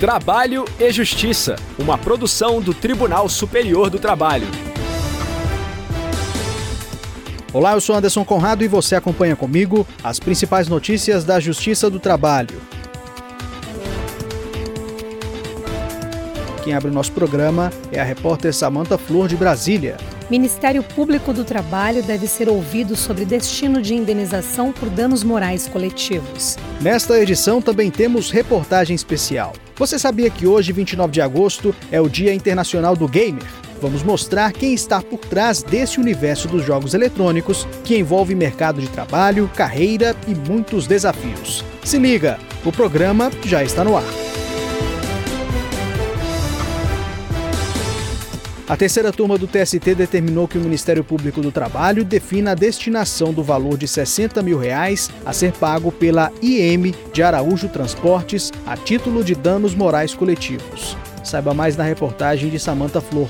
Trabalho e Justiça, uma produção do Tribunal Superior do Trabalho. Olá, eu sou Anderson Conrado e você acompanha comigo as principais notícias da Justiça do Trabalho. Quem abre o nosso programa é a repórter Samanta Flor de Brasília. Ministério Público do Trabalho deve ser ouvido sobre destino de indenização por danos morais coletivos. Nesta edição também temos reportagem especial. Você sabia que hoje, 29 de agosto, é o Dia Internacional do Gamer? Vamos mostrar quem está por trás desse universo dos jogos eletrônicos que envolve mercado de trabalho, carreira e muitos desafios. Se liga, o programa já está no ar. A terceira turma do TST determinou que o Ministério Público do Trabalho defina a destinação do valor de 60 mil reais a ser pago pela IM de Araújo Transportes a título de danos morais coletivos. Saiba mais na reportagem de Samanta Flor.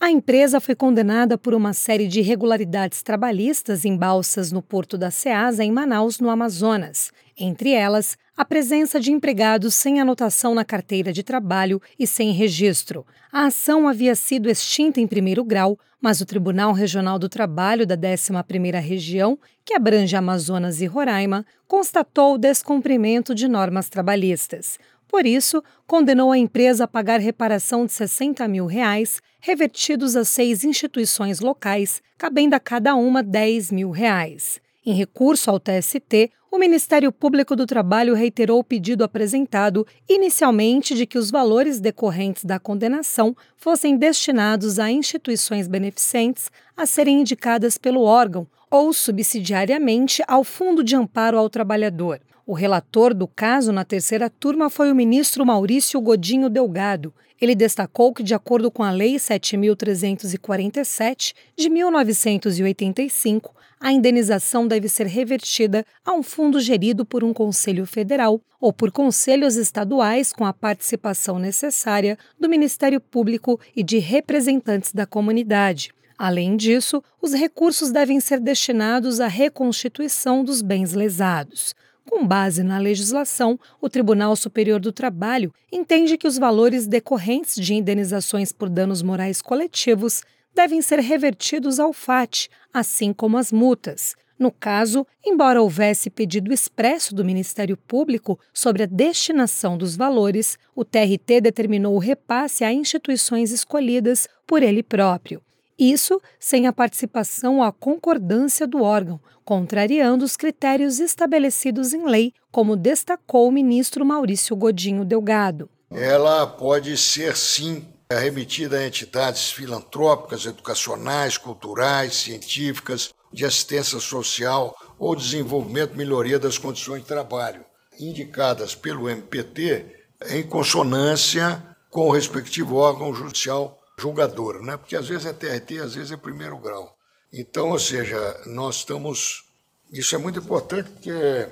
A empresa foi condenada por uma série de irregularidades trabalhistas em balsas no porto da Ceasa, em Manaus, no Amazonas. Entre elas, a presença de empregados sem anotação na carteira de trabalho e sem registro. A ação havia sido extinta em primeiro grau, mas o Tribunal Regional do Trabalho da 11ª Região, que abrange Amazonas e Roraima, constatou o descumprimento de normas trabalhistas. Por isso, condenou a empresa a pagar reparação de 60 mil reais, revertidos a seis instituições locais, cabendo a cada uma 10 mil reais. Em recurso ao TST, o Ministério Público do Trabalho reiterou o pedido apresentado inicialmente de que os valores decorrentes da condenação fossem destinados a instituições beneficentes a serem indicadas pelo órgão ou subsidiariamente ao Fundo de Amparo ao Trabalhador. O relator do caso na terceira turma foi o ministro Maurício Godinho Delgado. Ele destacou que, de acordo com a Lei 7.347 de 1985, a indenização deve ser revertida a um fundo gerido por um Conselho Federal ou por conselhos estaduais com a participação necessária do Ministério Público e de representantes da comunidade. Além disso, os recursos devem ser destinados à reconstituição dos bens lesados. Com base na legislação, o Tribunal Superior do Trabalho entende que os valores decorrentes de indenizações por danos morais coletivos devem ser revertidos ao FAT, assim como as multas. No caso, embora houvesse pedido expresso do Ministério Público sobre a destinação dos valores, o TRT determinou o repasse a instituições escolhidas por ele próprio. Isso sem a participação ou a concordância do órgão, contrariando os critérios estabelecidos em lei, como destacou o ministro Maurício Godinho Delgado. Ela pode ser, sim, remetida a entidades filantrópicas, educacionais, culturais, científicas, de assistência social ou desenvolvimento melhoria das condições de trabalho, indicadas pelo MPT em consonância com o respectivo órgão judicial julgador, né? porque às vezes é TRT, às vezes é primeiro grau. Então, ou seja, nós estamos. Isso é muito importante porque,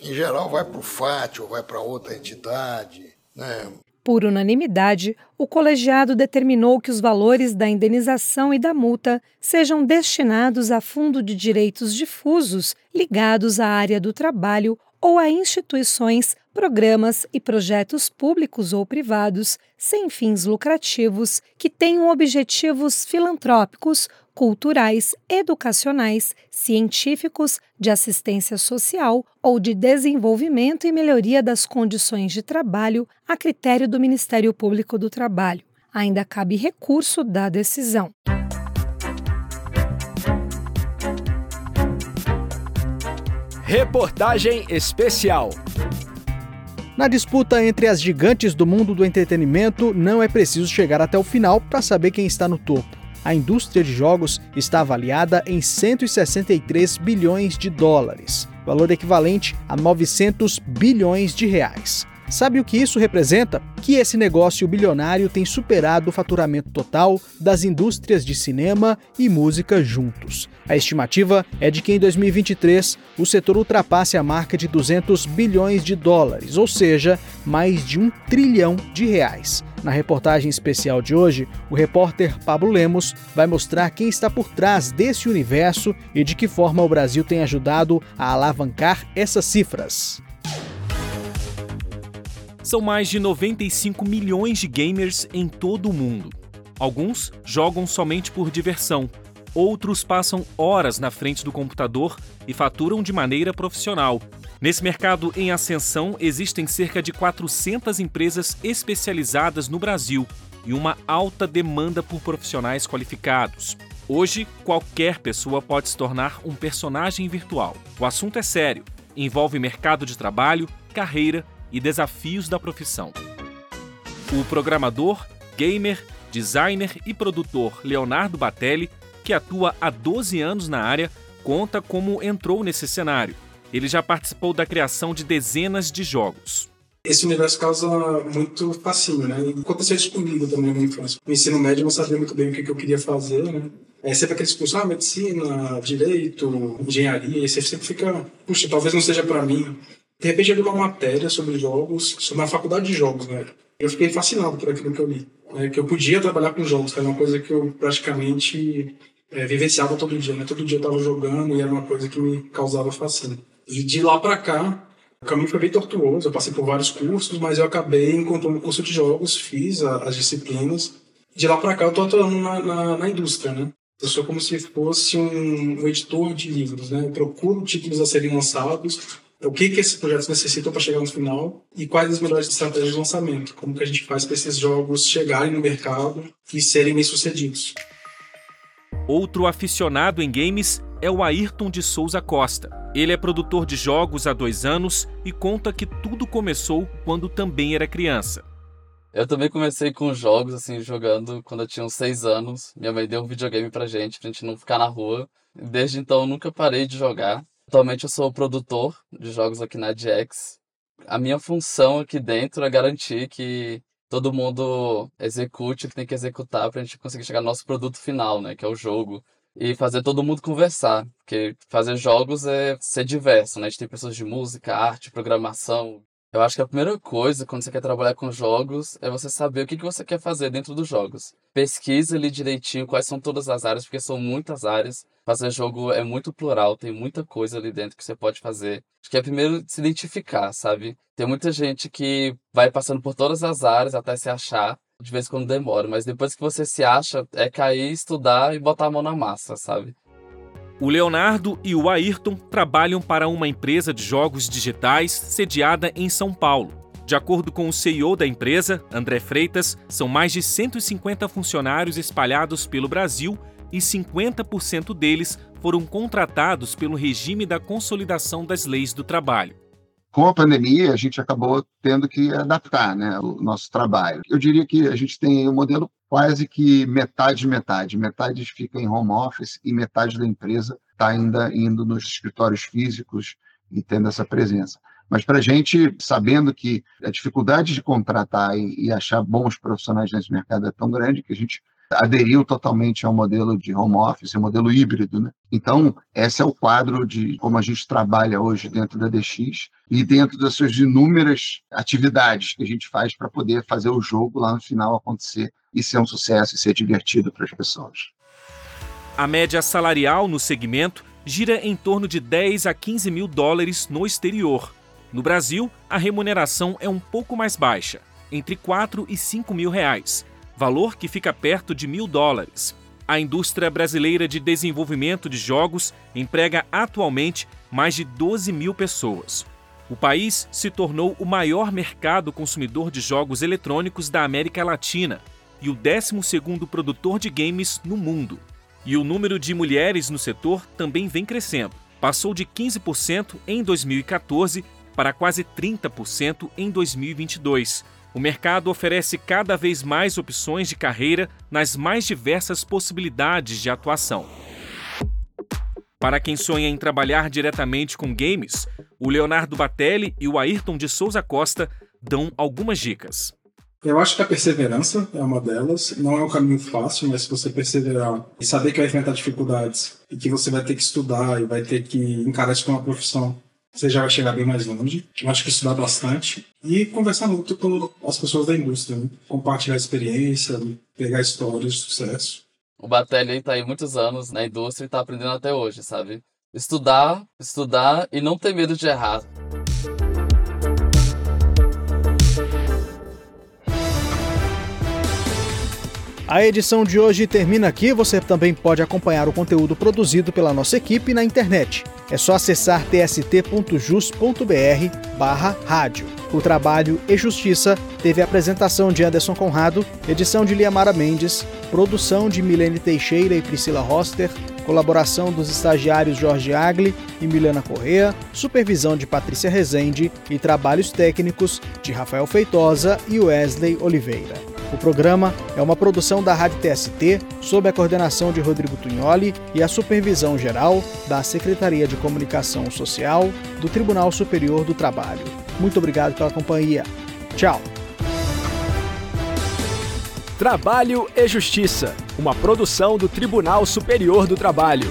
em geral, vai para o FAT ou vai para outra entidade. Né? Por unanimidade, o colegiado determinou que os valores da indenização e da multa sejam destinados a fundo de direitos difusos ligados à área do trabalho ou a instituições, programas e projetos públicos ou privados sem fins lucrativos que tenham objetivos filantrópicos, culturais, educacionais, científicos, de assistência social ou de desenvolvimento e melhoria das condições de trabalho a critério do Ministério Público do Trabalho. Ainda cabe recurso da decisão. Reportagem especial. Na disputa entre as gigantes do mundo do entretenimento, não é preciso chegar até o final para saber quem está no topo. A indústria de jogos está avaliada em 163 bilhões de dólares, valor equivalente a 900 bilhões de reais. Sabe o que isso representa? Que esse negócio bilionário tem superado o faturamento total das indústrias de cinema e música juntos. A estimativa é de que em 2023 o setor ultrapasse a marca de 200 bilhões de dólares, ou seja, mais de um trilhão de reais. Na reportagem especial de hoje, o repórter Pablo Lemos vai mostrar quem está por trás desse universo e de que forma o Brasil tem ajudado a alavancar essas cifras. São mais de 95 milhões de gamers em todo o mundo. Alguns jogam somente por diversão, outros passam horas na frente do computador e faturam de maneira profissional. Nesse mercado em ascensão, existem cerca de 400 empresas especializadas no Brasil e uma alta demanda por profissionais qualificados. Hoje, qualquer pessoa pode se tornar um personagem virtual. O assunto é sério, envolve mercado de trabalho, carreira e desafios da profissão. O programador, gamer, designer e produtor Leonardo Batelli, que atua há 12 anos na área, conta como entrou nesse cenário. Ele já participou da criação de dezenas de jogos. Esse universo causa muito fascínio, né? E aconteceu isso comigo também na infância. No ensino médio eu não sabia muito bem o que eu queria fazer, né? É sempre aqueles cursos, ah, medicina, direito, engenharia, e você sempre fica, puxa, talvez não seja para mim. De repente eu li uma matéria sobre jogos, sobre a faculdade de jogos, né? Eu fiquei fascinado por aquilo que eu li. Né? Que eu podia trabalhar com jogos, que era uma coisa que eu praticamente é, vivenciava todo dia, né? Todo dia eu estava jogando e era uma coisa que me causava fascínio. E de lá para cá, o caminho foi bem tortuoso, eu passei por vários cursos, mas eu acabei encontrando um curso de jogos, fiz a, as disciplinas. De lá para cá eu estou atuando na, na, na, indústria, né? Eu sou como se fosse um, um editor de livros, né? Eu procuro títulos a serem lançados, o que, que esses projetos necessitam para chegar no final e quais as melhores estratégias de lançamento. Como que a gente faz para esses jogos chegarem no mercado e serem bem-sucedidos. Outro aficionado em games é o Ayrton de Souza Costa. Ele é produtor de jogos há dois anos e conta que tudo começou quando também era criança. Eu também comecei com jogos, assim, jogando quando eu tinha uns seis anos. Minha mãe deu um videogame pra gente, pra gente não ficar na rua. Desde então, eu nunca parei de jogar. Atualmente eu sou produtor de jogos aqui na DX. A minha função aqui dentro é garantir que todo mundo execute o que tem que executar para a gente conseguir chegar no nosso produto final, né, que é o jogo. E fazer todo mundo conversar, porque fazer jogos é ser diverso, né? A gente tem pessoas de música, arte, programação, eu acho que a primeira coisa quando você quer trabalhar com jogos é você saber o que, que você quer fazer dentro dos jogos. Pesquisa ali direitinho quais são todas as áreas, porque são muitas áreas. Fazer jogo é muito plural, tem muita coisa ali dentro que você pode fazer. Acho que é primeiro se identificar, sabe? Tem muita gente que vai passando por todas as áreas até se achar. De vez em quando demora, mas depois que você se acha, é cair, estudar e botar a mão na massa, sabe? O Leonardo e o Ayrton trabalham para uma empresa de jogos digitais sediada em São Paulo. De acordo com o CEO da empresa, André Freitas, são mais de 150 funcionários espalhados pelo Brasil e 50% deles foram contratados pelo regime da consolidação das leis do trabalho com a pandemia, a gente acabou tendo que adaptar né, o nosso trabalho. Eu diria que a gente tem um modelo quase que metade metade. Metade fica em home office e metade da empresa está ainda indo nos escritórios físicos e tendo essa presença. Mas para a gente, sabendo que a dificuldade de contratar e, e achar bons profissionais nesse mercado é tão grande que a gente aderiu totalmente ao modelo de home office, modelo híbrido. Né? Então, esse é o quadro de como a gente trabalha hoje dentro da DX e dentro das suas inúmeras atividades que a gente faz para poder fazer o jogo lá no final acontecer e ser um sucesso e ser divertido para as pessoas. A média salarial no segmento gira em torno de 10 a 15 mil dólares no exterior. No Brasil, a remuneração é um pouco mais baixa, entre 4 e 5 mil reais, valor que fica perto de mil dólares. A indústria brasileira de desenvolvimento de jogos emprega atualmente mais de 12 mil pessoas. O país se tornou o maior mercado consumidor de jogos eletrônicos da América Latina e o 12º produtor de games no mundo. E o número de mulheres no setor também vem crescendo. Passou de 15% em 2014 para quase 30% em 2022, o mercado oferece cada vez mais opções de carreira nas mais diversas possibilidades de atuação. Para quem sonha em trabalhar diretamente com games, o Leonardo Batelli e o Ayrton de Souza Costa dão algumas dicas. Eu acho que a perseverança é uma delas. Não é um caminho fácil, mas se você perseverar e saber que vai enfrentar dificuldades e que você vai ter que estudar e vai ter que encarar isso como uma profissão, você já vai chegar bem mais longe. Eu acho que estudar bastante e conversar muito com as pessoas da indústria, né? compartilhar experiência, pegar histórias de sucesso. O Batelli está aí muitos anos na indústria e está aprendendo até hoje, sabe? Estudar, estudar e não ter medo de errar. A edição de hoje termina aqui. Você também pode acompanhar o conteúdo produzido pela nossa equipe na internet é só acessar tst.jus.br rádio. O trabalho e Justiça teve a apresentação de Anderson Conrado, edição de Liamara Mendes, produção de Milene Teixeira e Priscila Roster, colaboração dos estagiários Jorge Agli e Milena Correa, supervisão de Patrícia Rezende e trabalhos técnicos de Rafael Feitosa e Wesley Oliveira. O programa é uma produção da Rádio TST, sob a coordenação de Rodrigo Tunholi e a supervisão geral da Secretaria de Comunicação Social do Tribunal Superior do Trabalho. Muito obrigado pela companhia. Tchau. Trabalho e Justiça, uma produção do Tribunal Superior do Trabalho.